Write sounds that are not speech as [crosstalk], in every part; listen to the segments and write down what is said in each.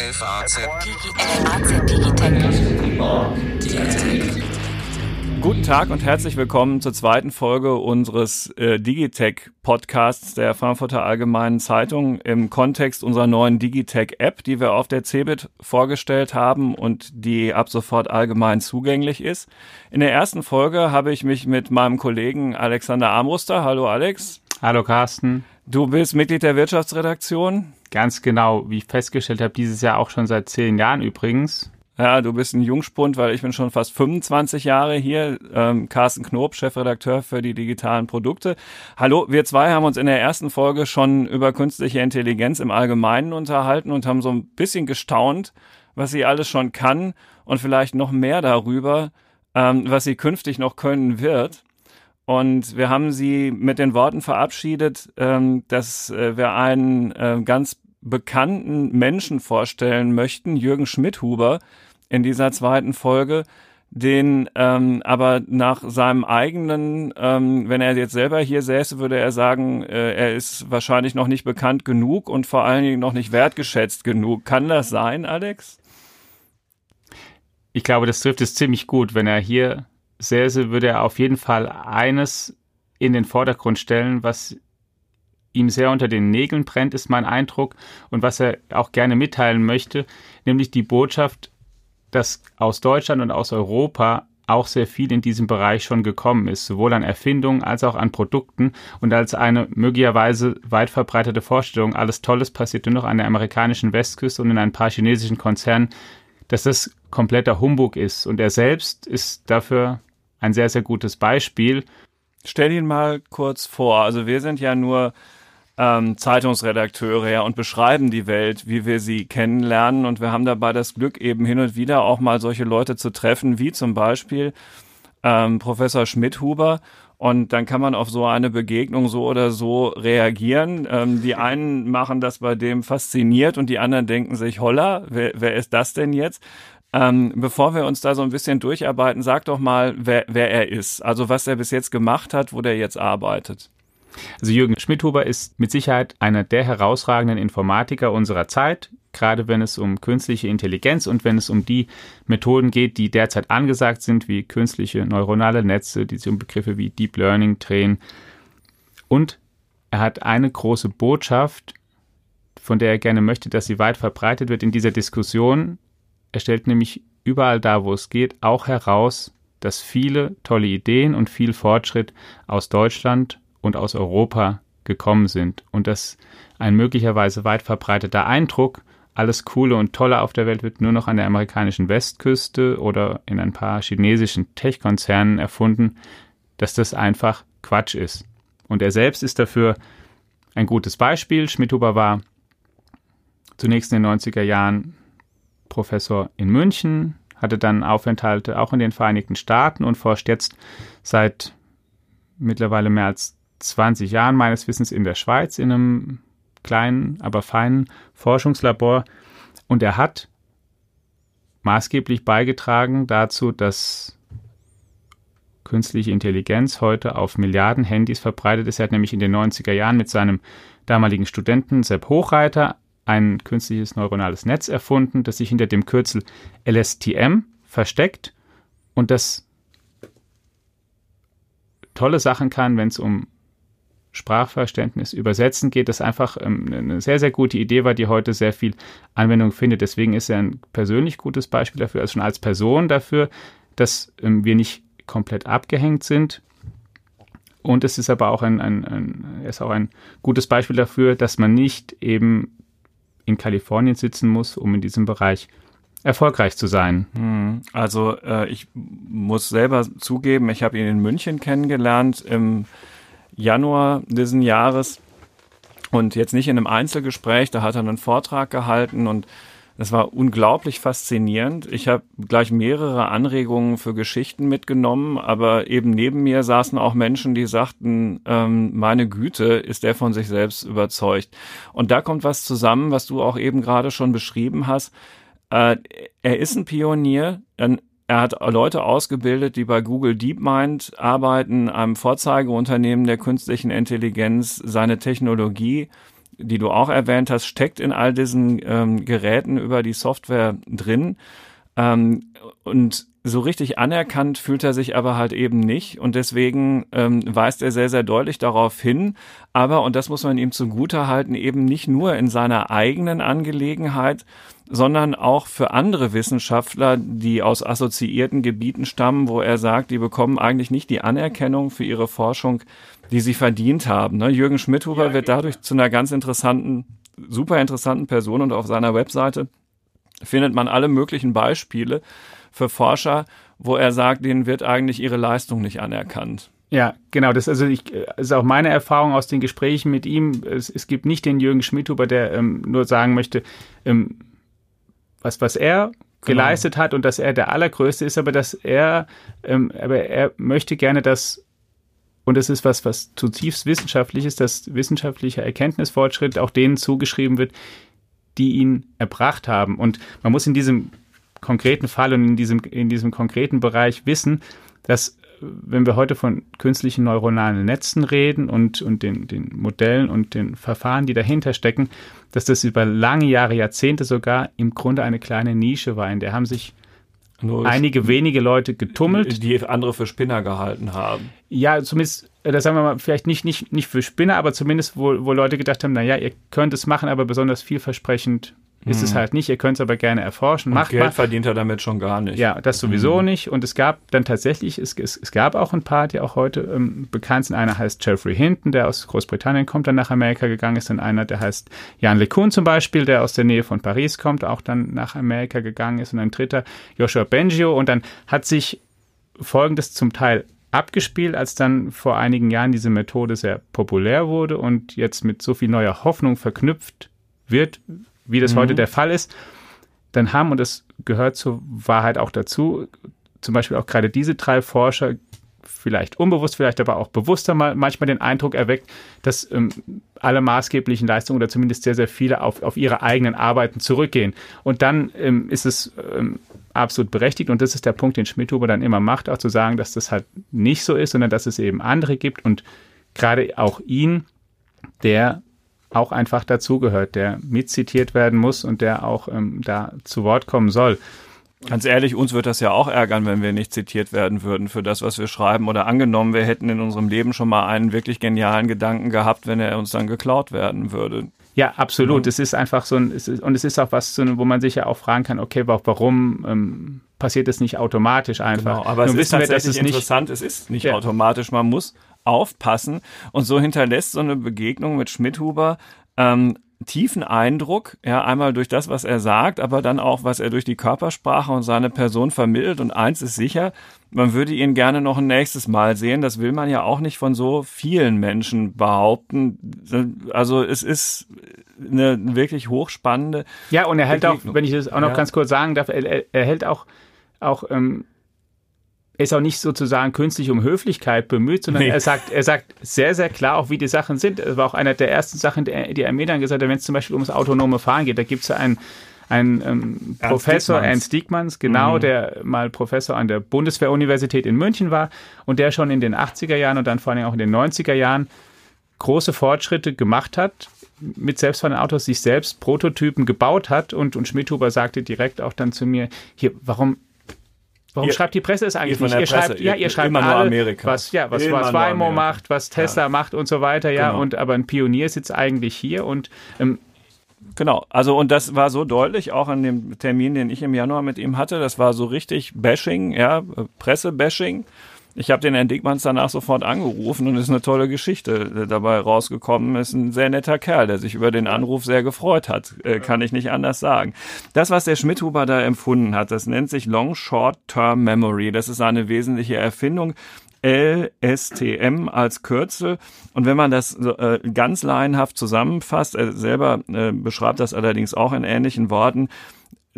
FAZ Guten Tag und herzlich willkommen zur zweiten Folge unseres äh, Digitech Podcasts der Frankfurter Allgemeinen Zeitung im Kontext unserer neuen Digitech App, die wir auf der CeBIT vorgestellt haben und die ab sofort allgemein zugänglich ist. In der ersten Folge habe ich mich mit meinem Kollegen Alexander Armbruster, hallo Alex. Hallo Carsten. Du bist Mitglied der Wirtschaftsredaktion. Ganz genau, wie ich festgestellt habe, dieses Jahr auch schon seit zehn Jahren übrigens. Ja, du bist ein Jungspund, weil ich bin schon fast 25 Jahre hier. Ähm, Carsten Knob, Chefredakteur für die digitalen Produkte. Hallo, wir zwei haben uns in der ersten Folge schon über künstliche Intelligenz im Allgemeinen unterhalten und haben so ein bisschen gestaunt, was sie alles schon kann und vielleicht noch mehr darüber, ähm, was sie künftig noch können wird. Und wir haben sie mit den Worten verabschiedet, ähm, dass äh, wir einen äh, ganz bekannten Menschen vorstellen möchten, Jürgen Schmidhuber, in dieser zweiten Folge, den ähm, aber nach seinem eigenen, ähm, wenn er jetzt selber hier säße, würde er sagen, äh, er ist wahrscheinlich noch nicht bekannt genug und vor allen Dingen noch nicht wertgeschätzt genug. Kann das sein, Alex? Ich glaube, das trifft es ziemlich gut. Wenn er hier säße, würde er auf jeden Fall eines in den Vordergrund stellen, was ihm sehr unter den Nägeln brennt, ist mein Eindruck, und was er auch gerne mitteilen möchte, nämlich die Botschaft, dass aus Deutschland und aus Europa auch sehr viel in diesem Bereich schon gekommen ist, sowohl an Erfindungen als auch an Produkten und als eine möglicherweise weit verbreitete Vorstellung, alles Tolles passiert nur noch an der amerikanischen Westküste und in ein paar chinesischen Konzernen, dass das kompletter Humbug ist. Und er selbst ist dafür ein sehr, sehr gutes Beispiel. Stell ihn mal kurz vor. Also wir sind ja nur ähm, Zeitungsredakteure ja, und beschreiben die Welt, wie wir sie kennenlernen. Und wir haben dabei das Glück, eben hin und wieder auch mal solche Leute zu treffen, wie zum Beispiel ähm, Professor Schmidhuber. Und dann kann man auf so eine Begegnung so oder so reagieren. Ähm, die einen machen das bei dem fasziniert und die anderen denken sich, holla, wer, wer ist das denn jetzt? Ähm, bevor wir uns da so ein bisschen durcharbeiten, sag doch mal, wer, wer er ist. Also was er bis jetzt gemacht hat, wo der jetzt arbeitet. Also Jürgen Schmidhuber ist mit Sicherheit einer der herausragenden Informatiker unserer Zeit, gerade wenn es um künstliche Intelligenz und wenn es um die Methoden geht, die derzeit angesagt sind, wie künstliche neuronale Netze, die sich um Begriffe wie Deep Learning drehen. Und er hat eine große Botschaft, von der er gerne möchte, dass sie weit verbreitet wird in dieser Diskussion, er stellt nämlich überall da, wo es geht, auch heraus, dass viele tolle Ideen und viel Fortschritt aus Deutschland und aus Europa gekommen sind und dass ein möglicherweise weit verbreiteter Eindruck, alles Coole und Tolle auf der Welt wird nur noch an der amerikanischen Westküste oder in ein paar chinesischen Tech-Konzernen erfunden, dass das einfach Quatsch ist. Und er selbst ist dafür ein gutes Beispiel. Schmidhuber war zunächst in den 90er Jahren Professor in München, hatte dann Aufenthalte auch in den Vereinigten Staaten und forscht jetzt seit mittlerweile mehr als 20 Jahren meines Wissens in der Schweiz in einem kleinen, aber feinen Forschungslabor. Und er hat maßgeblich beigetragen dazu, dass künstliche Intelligenz heute auf Milliarden Handys verbreitet ist. Er hat nämlich in den 90er Jahren mit seinem damaligen Studenten Sepp Hochreiter ein künstliches neuronales Netz erfunden, das sich hinter dem Kürzel LSTM versteckt und das tolle Sachen kann, wenn es um Sprachverständnis, Übersetzen geht, das einfach ähm, eine sehr, sehr gute Idee war, die heute sehr viel Anwendung findet. Deswegen ist er ein persönlich gutes Beispiel dafür, also schon als Person dafür, dass ähm, wir nicht komplett abgehängt sind. Und es ist aber auch ein, ein, ein, ist auch ein gutes Beispiel dafür, dass man nicht eben in Kalifornien sitzen muss, um in diesem Bereich erfolgreich zu sein. Hm. Also äh, ich muss selber zugeben, ich habe ihn in München kennengelernt im Januar diesen Jahres und jetzt nicht in einem Einzelgespräch, da hat er einen Vortrag gehalten und das war unglaublich faszinierend. Ich habe gleich mehrere Anregungen für Geschichten mitgenommen, aber eben neben mir saßen auch Menschen, die sagten, ähm, meine Güte, ist der von sich selbst überzeugt. Und da kommt was zusammen, was du auch eben gerade schon beschrieben hast. Äh, er ist ein Pionier. Er hat Leute ausgebildet, die bei Google DeepMind arbeiten, einem Vorzeigeunternehmen der künstlichen Intelligenz, seine Technologie die du auch erwähnt hast, steckt in all diesen ähm, Geräten über die Software drin. Ähm, und so richtig anerkannt fühlt er sich aber halt eben nicht und deswegen ähm, weist er sehr, sehr deutlich darauf hin, aber, und das muss man ihm zugute halten, eben nicht nur in seiner eigenen Angelegenheit, sondern auch für andere Wissenschaftler, die aus assoziierten Gebieten stammen, wo er sagt, die bekommen eigentlich nicht die Anerkennung für ihre Forschung, die sie verdient haben. Ne? Jürgen Schmidhuber ja, wird dadurch zu einer ganz interessanten, super interessanten Person und auf seiner Webseite findet man alle möglichen Beispiele für Forscher, wo er sagt, denen wird eigentlich ihre Leistung nicht anerkannt. Ja, genau. Das also ich, ist auch meine Erfahrung aus den Gesprächen mit ihm. Es, es gibt nicht den Jürgen Schmidhuber, der ähm, nur sagen möchte, ähm, was, was er genau. geleistet hat und dass er der Allergrößte ist, aber dass er, ähm, aber er möchte gerne, dass und das ist was, was zutiefst wissenschaftlich ist, dass wissenschaftlicher Erkenntnisfortschritt auch denen zugeschrieben wird, die ihn erbracht haben. Und man muss in diesem konkreten Fall und in diesem, in diesem konkreten Bereich wissen, dass wenn wir heute von künstlichen neuronalen Netzen reden und, und den, den Modellen und den Verfahren, die dahinter stecken, dass das über lange Jahre, Jahrzehnte sogar im Grunde eine kleine Nische war, in der haben sich nur einige wenige Leute getummelt. Die andere für Spinner gehalten haben. Ja, zumindest, äh, das sagen wir mal, vielleicht nicht, nicht, nicht für Spinner, aber zumindest, wo, wo Leute gedacht haben, naja, ihr könnt es machen, aber besonders vielversprechend ist es hm. halt nicht. Ihr könnt es aber gerne erforschen. Macht Geld mal. verdient er damit schon gar nicht. Ja, das sowieso mhm. nicht. Und es gab dann tatsächlich, es, es, es gab auch ein paar, die auch heute ähm, bekannt sind. Einer heißt Jeffrey Hinton, der aus Großbritannien kommt, dann nach Amerika gegangen ist. Und einer, der heißt Jan LeCun zum Beispiel, der aus der Nähe von Paris kommt, auch dann nach Amerika gegangen ist. Und ein dritter, Joshua Bengio. Und dann hat sich Folgendes zum Teil abgespielt, als dann vor einigen Jahren diese Methode sehr populär wurde und jetzt mit so viel neuer Hoffnung verknüpft wird, wie das mhm. heute der Fall ist, dann haben, und das gehört zur Wahrheit auch dazu, zum Beispiel auch gerade diese drei Forscher vielleicht unbewusst, vielleicht aber auch bewusster mal manchmal den Eindruck erweckt, dass ähm, alle maßgeblichen Leistungen oder zumindest sehr, sehr viele auf, auf ihre eigenen Arbeiten zurückgehen. Und dann ähm, ist es ähm, absolut berechtigt und das ist der Punkt, den Schmidhuber dann immer macht, auch zu sagen, dass das halt nicht so ist, sondern dass es eben andere gibt und gerade auch ihn, der auch einfach dazugehört, der mitzitiert werden muss und der auch ähm, da zu Wort kommen soll. Ganz ehrlich, uns wird das ja auch ärgern, wenn wir nicht zitiert werden würden für das, was wir schreiben. Oder angenommen, wir hätten in unserem Leben schon mal einen wirklich genialen Gedanken gehabt, wenn er uns dann geklaut werden würde. Ja, absolut. Mhm. Es ist einfach so ein, es ist, und es ist auch was, wo man sich ja auch fragen kann, okay, warum ähm, passiert das nicht automatisch einfach? Genau, aber Nun es ist tatsächlich wir, interessant, es ist nicht ja. automatisch. Man muss aufpassen. Und so hinterlässt so eine Begegnung mit Schmidhuber ähm, tiefen Eindruck, ja, einmal durch das, was er sagt, aber dann auch, was er durch die Körpersprache und seine Person vermittelt. Und eins ist sicher, man würde ihn gerne noch ein nächstes Mal sehen. Das will man ja auch nicht von so vielen Menschen behaupten. Also es ist eine wirklich hochspannende. Ja, und er hält Begegnung. auch, wenn ich das auch noch ja. ganz kurz sagen darf, er, er hält auch, auch ähm, ist auch nicht sozusagen künstlich um Höflichkeit bemüht, sondern nee. er sagt, er sagt sehr, sehr klar auch, wie die Sachen sind. Das war auch einer der ersten Sachen, die er mir dann gesagt hat, wenn es zum Beispiel ums autonome Fahren geht, da gibt es ja einen, ein ähm, Professor, Diekmanns. Ernst Diekmanns, genau, mhm. der mal Professor an der Bundeswehruniversität in München war und der schon in den 80er Jahren und dann vor allem auch in den 90er Jahren große Fortschritte gemacht hat mit selbstfahrenden Autos, sich selbst Prototypen gebaut hat und, und Schmidhuber sagte direkt auch dann zu mir, hier, warum Warum ihr, schreibt die Presse es eigentlich nicht? Ihr schreibt, ja, ihr schreibt immer alle, Amerika. was, ja, was, was Waymo macht, was Tesla ja. macht und so weiter, ja. Genau. Und aber ein Pionier sitzt eigentlich hier und ähm, Genau, also und das war so deutlich auch an dem Termin, den ich im Januar mit ihm hatte. Das war so richtig Bashing, ja, Presse-Bashing. Ich habe den Herrn Dickmanns danach sofort angerufen und ist eine tolle Geschichte dabei rausgekommen. Ist ein sehr netter Kerl, der sich über den Anruf sehr gefreut hat. Äh, kann ich nicht anders sagen. Das, was der Schmidhuber da empfunden hat, das nennt sich Long Short Term Memory. Das ist eine wesentliche Erfindung. LSTM als Kürzel. Und wenn man das äh, ganz laienhaft zusammenfasst, er selber äh, beschreibt das allerdings auch in ähnlichen Worten,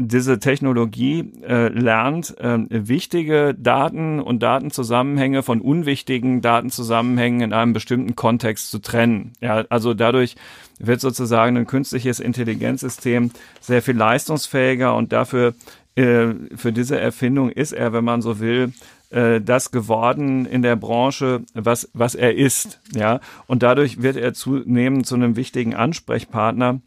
diese Technologie äh, lernt, äh, wichtige Daten und Datenzusammenhänge von unwichtigen Datenzusammenhängen in einem bestimmten Kontext zu trennen. Ja, also dadurch wird sozusagen ein künstliches Intelligenzsystem sehr viel leistungsfähiger und dafür äh, für diese Erfindung ist er, wenn man so will, äh, das geworden in der Branche, was, was er ist. Ja, und dadurch wird er zunehmend zu einem wichtigen Ansprechpartner.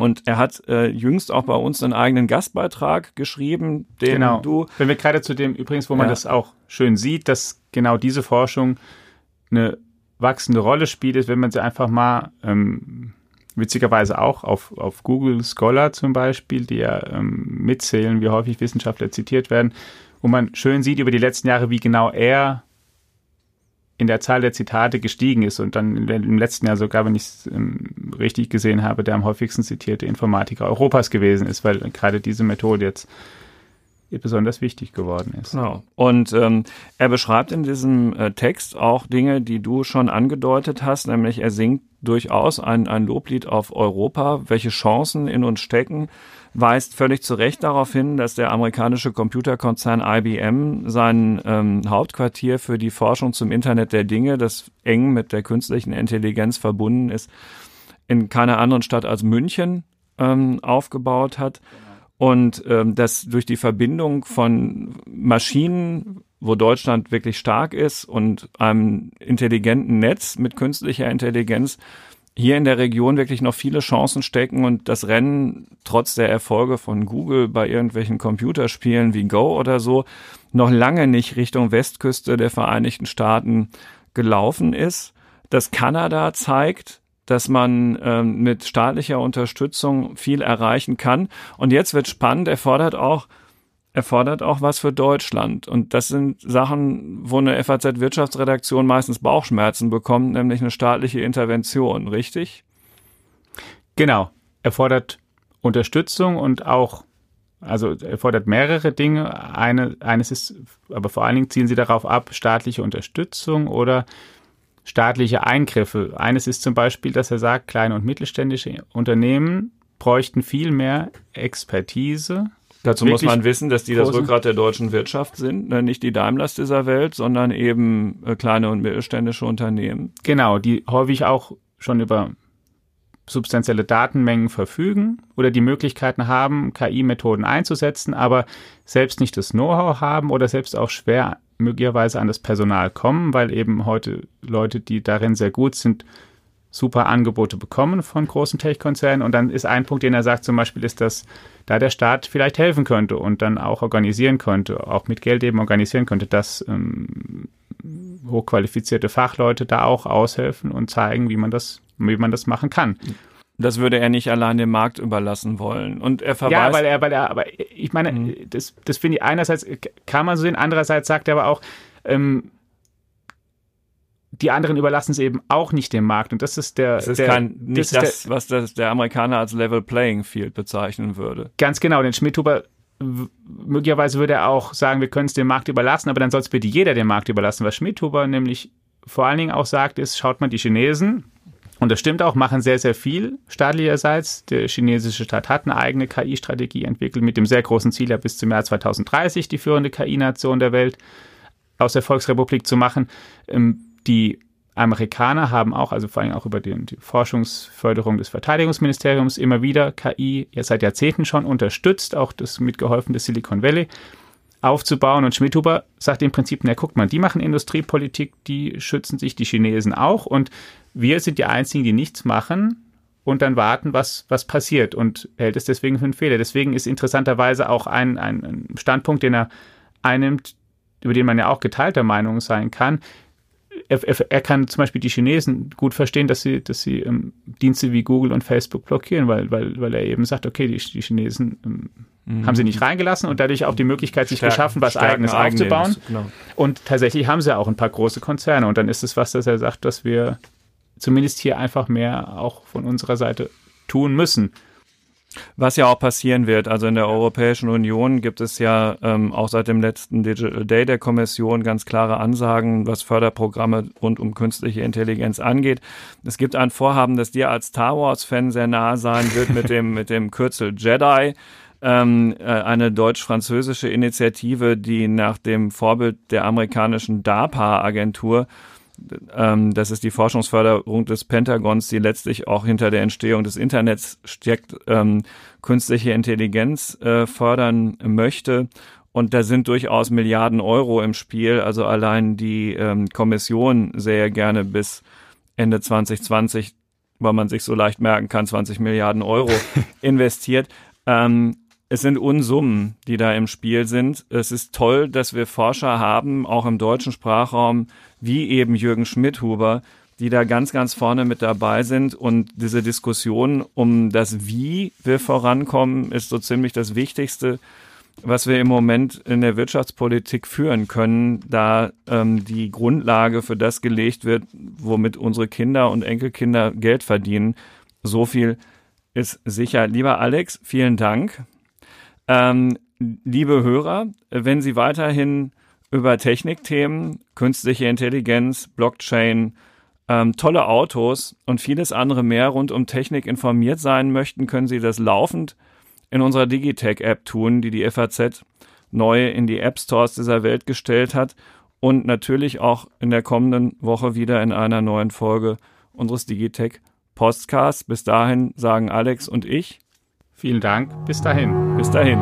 Und er hat äh, jüngst auch bei uns einen eigenen Gastbeitrag geschrieben, den genau. du. Wenn wir gerade zu dem übrigens, wo man ja. das auch schön sieht, dass genau diese Forschung eine wachsende Rolle spielt, ist, wenn man sie einfach mal ähm, witzigerweise auch auf, auf Google Scholar zum Beispiel, die ja ähm, mitzählen, wie häufig Wissenschaftler zitiert werden, wo man schön sieht über die letzten Jahre, wie genau er in der Zahl der Zitate gestiegen ist und dann im letzten Jahr sogar, wenn ich es ähm, richtig gesehen habe, der am häufigsten zitierte Informatiker Europas gewesen ist, weil gerade diese Methode jetzt besonders wichtig geworden ist. Genau. Und ähm, er beschreibt in diesem äh, Text auch Dinge, die du schon angedeutet hast, nämlich er singt durchaus ein, ein Loblied auf Europa, welche Chancen in uns stecken, weist völlig zu Recht darauf hin, dass der amerikanische Computerkonzern IBM sein ähm, Hauptquartier für die Forschung zum Internet der Dinge, das eng mit der künstlichen Intelligenz verbunden ist, in keiner anderen Stadt als München ähm, aufgebaut hat. Genau und ähm, dass durch die Verbindung von Maschinen, wo Deutschland wirklich stark ist, und einem intelligenten Netz mit künstlicher Intelligenz hier in der Region wirklich noch viele Chancen stecken und das Rennen trotz der Erfolge von Google bei irgendwelchen Computerspielen wie Go oder so noch lange nicht Richtung Westküste der Vereinigten Staaten gelaufen ist. Dass Kanada zeigt, dass man ähm, mit staatlicher Unterstützung viel erreichen kann. Und jetzt wird spannend, er fordert auch, er fordert auch was für Deutschland. Und das sind Sachen, wo eine FAZ-Wirtschaftsredaktion meistens Bauchschmerzen bekommt, nämlich eine staatliche Intervention, richtig? Genau. Er fordert Unterstützung und auch, also er fordert mehrere Dinge. Eine, eines ist, aber vor allen Dingen zielen sie darauf ab, staatliche Unterstützung oder staatliche Eingriffe. Eines ist zum Beispiel, dass er sagt, kleine und mittelständische Unternehmen bräuchten viel mehr Expertise. Dazu muss man wissen, dass die das Rückgrat der deutschen Wirtschaft sind, ne? nicht die Daimlers dieser Welt, sondern eben äh, kleine und mittelständische Unternehmen. Genau, die häufig auch schon über substanzielle Datenmengen verfügen oder die Möglichkeiten haben, KI-Methoden einzusetzen, aber selbst nicht das Know-how haben oder selbst auch schwer möglicherweise an das Personal kommen, weil eben heute Leute, die darin sehr gut sind, super Angebote bekommen von großen Tech-Konzernen. Und dann ist ein Punkt, den er sagt, zum Beispiel ist, dass da der Staat vielleicht helfen könnte und dann auch organisieren könnte, auch mit Geld eben organisieren könnte, dass ähm, hochqualifizierte Fachleute da auch aushelfen und zeigen, wie man das, wie man das machen kann. Das würde er nicht allein dem Markt überlassen wollen. Und er verweist. Ja, weil er, weil er, aber ich meine, mhm. das, das finde ich einerseits kann man so sehen, andererseits sagt er aber auch, ähm, die anderen überlassen es eben auch nicht dem Markt. Und das ist der. Das ist der, kein, nicht das, das der, was das, der Amerikaner als Level Playing Field bezeichnen würde. Ganz genau. Den Schmidhuber möglicherweise würde er auch sagen, wir können es dem Markt überlassen, aber dann soll es bitte jeder dem Markt überlassen. Was Schmidhuber nämlich vor allen Dingen auch sagt, ist, schaut mal die Chinesen, und das stimmt auch, machen sehr, sehr viel staatlicherseits. Der chinesische Staat hat eine eigene KI-Strategie entwickelt mit dem sehr großen Ziel, ja bis zum Jahr 2030 die führende KI-Nation der Welt aus der Volksrepublik zu machen. Ähm, die Amerikaner haben auch, also vor allem auch über die, die, Forschungsförderung des Verteidigungsministeriums immer wieder KI ja seit Jahrzehnten schon unterstützt, auch das mitgeholfen des Silicon Valley aufzubauen. Und Schmidhuber sagt im Prinzip, na guckt mal, die machen Industriepolitik, die schützen sich, die Chinesen auch. Und wir sind die Einzigen, die nichts machen und dann warten, was, was passiert und hält es deswegen für einen Fehler. Deswegen ist interessanterweise auch ein, ein Standpunkt, den er einnimmt, über den man ja auch geteilter Meinung sein kann. Er, er, er, kann zum Beispiel die Chinesen gut verstehen, dass sie, dass sie ähm, Dienste wie Google und Facebook blockieren, weil, weil, weil er eben sagt, okay, die, die Chinesen ähm, mhm. haben sie nicht reingelassen und dadurch auch die Möglichkeit sich Stärken, geschaffen, was Stärken eigenes aufzubauen. Genau. Und tatsächlich haben sie auch ein paar große Konzerne und dann ist es was, dass er sagt, dass wir zumindest hier einfach mehr auch von unserer Seite tun müssen. Was ja auch passieren wird. Also in der Europäischen Union gibt es ja ähm, auch seit dem letzten Digital Day der Kommission ganz klare Ansagen, was Förderprogramme rund um künstliche Intelligenz angeht. Es gibt ein Vorhaben, das dir als Star Wars-Fan sehr nahe sein wird mit dem, [laughs] mit dem Kürzel Jedi. Ähm, äh, eine deutsch-französische Initiative, die nach dem Vorbild der amerikanischen DARPA-Agentur ähm, das ist die Forschungsförderung des Pentagons, die letztlich auch hinter der Entstehung des Internets steckt, ähm, künstliche Intelligenz äh, fördern möchte Und da sind durchaus Milliarden Euro im Spiel. Also allein die ähm, Kommission sehr gerne bis Ende 2020, weil man sich so leicht merken kann, 20 Milliarden Euro [laughs] investiert. Ähm, es sind Unsummen, die da im Spiel sind. Es ist toll, dass wir Forscher haben, auch im deutschen Sprachraum, wie eben Jürgen Schmidhuber, die da ganz, ganz vorne mit dabei sind. Und diese Diskussion um das Wie wir vorankommen, ist so ziemlich das Wichtigste, was wir im Moment in der Wirtschaftspolitik führen können, da ähm, die Grundlage für das gelegt wird, womit unsere Kinder und Enkelkinder Geld verdienen. So viel ist sicher. Lieber Alex, vielen Dank. Ähm, liebe Hörer, wenn Sie weiterhin über Technikthemen, künstliche Intelligenz, Blockchain, ähm, tolle Autos und vieles andere mehr rund um Technik informiert sein möchten, können Sie das laufend in unserer Digitech-App tun, die die FAZ neu in die App Stores dieser Welt gestellt hat und natürlich auch in der kommenden Woche wieder in einer neuen Folge unseres Digitech Podcasts. Bis dahin sagen Alex und ich. Vielen Dank. Bis dahin. Bis dahin.